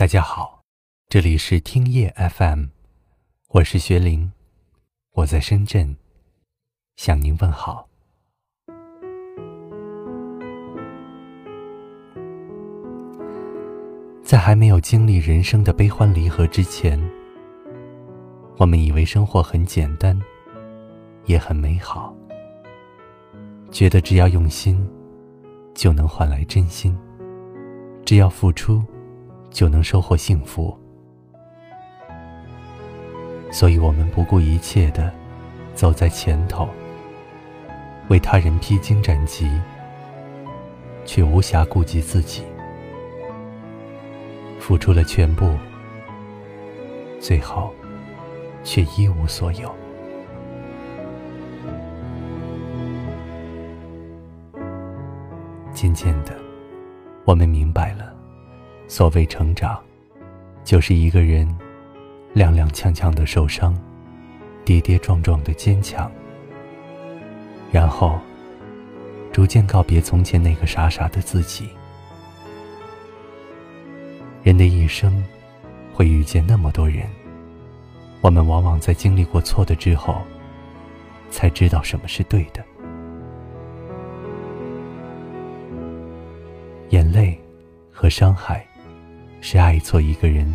大家好，这里是听夜 FM，我是学林，我在深圳向您问好。在还没有经历人生的悲欢离合之前，我们以为生活很简单，也很美好，觉得只要用心，就能换来真心，只要付出。就能收获幸福，所以我们不顾一切的走在前头，为他人披荆斩棘，却无暇顾及自己，付出了全部，最后却一无所有。渐渐的，我们明白了。所谓成长，就是一个人踉踉跄跄的受伤，跌跌撞撞的坚强，然后逐渐告别从前那个傻傻的自己。人的一生会遇见那么多人，我们往往在经历过错的之后，才知道什么是对的。眼泪和伤害。是爱错一个人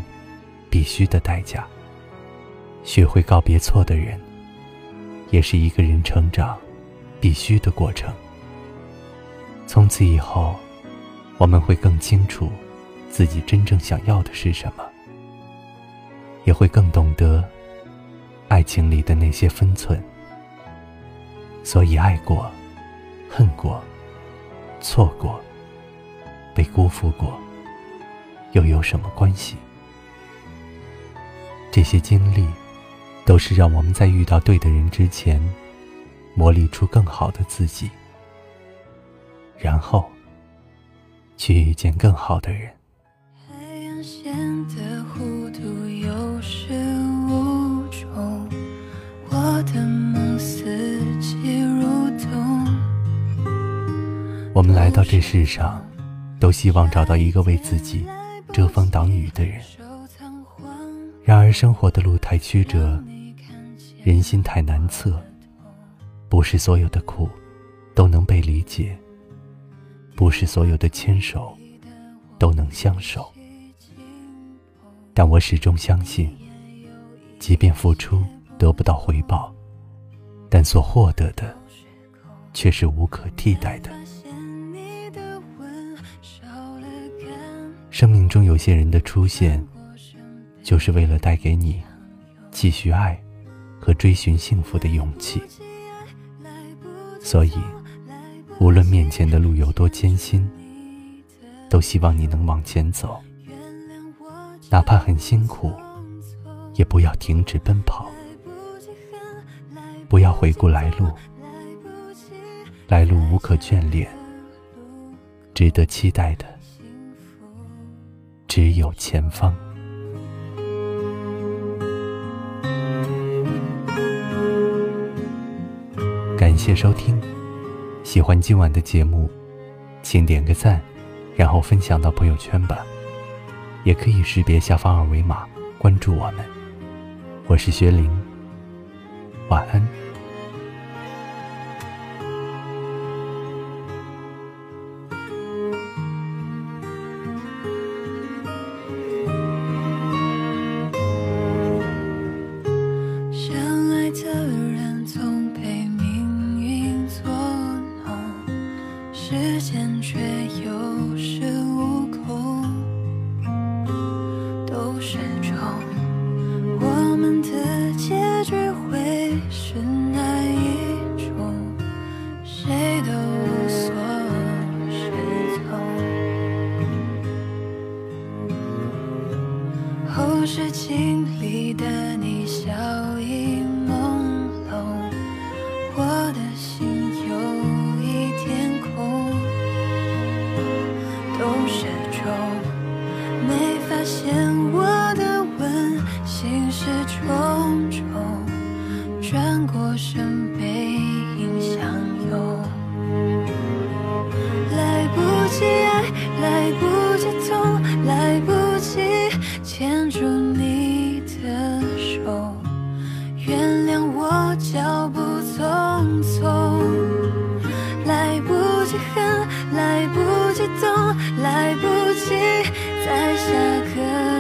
必须的代价。学会告别错的人，也是一个人成长必须的过程。从此以后，我们会更清楚自己真正想要的是什么，也会更懂得爱情里的那些分寸。所以，爱过、恨过、错过、被辜负过。又有什么关系？这些经历，都是让我们在遇到对的人之前，磨砺出更好的自己，然后去遇见更好的人。我们来到这世上，都希望找到一个为自己。遮风挡雨的人，然而生活的路太曲折，人心太难测，不是所有的苦都能被理解，不是所有的牵手都能相守。但我始终相信，即便付出得不到回报，但所获得的却是无可替代的。生命中有些人的出现，就是为了带给你继续爱和追寻幸福的勇气。所以，无论面前的路有多艰辛，都希望你能往前走，哪怕很辛苦，也不要停止奔跑，不要回顾来路，来路无可眷恋，值得期待的。只有前方。感谢收听，喜欢今晚的节目，请点个赞，然后分享到朋友圈吧。也可以识别下方二维码关注我们。我是薛林，晚安。谁都来不及懂，来不及在下课。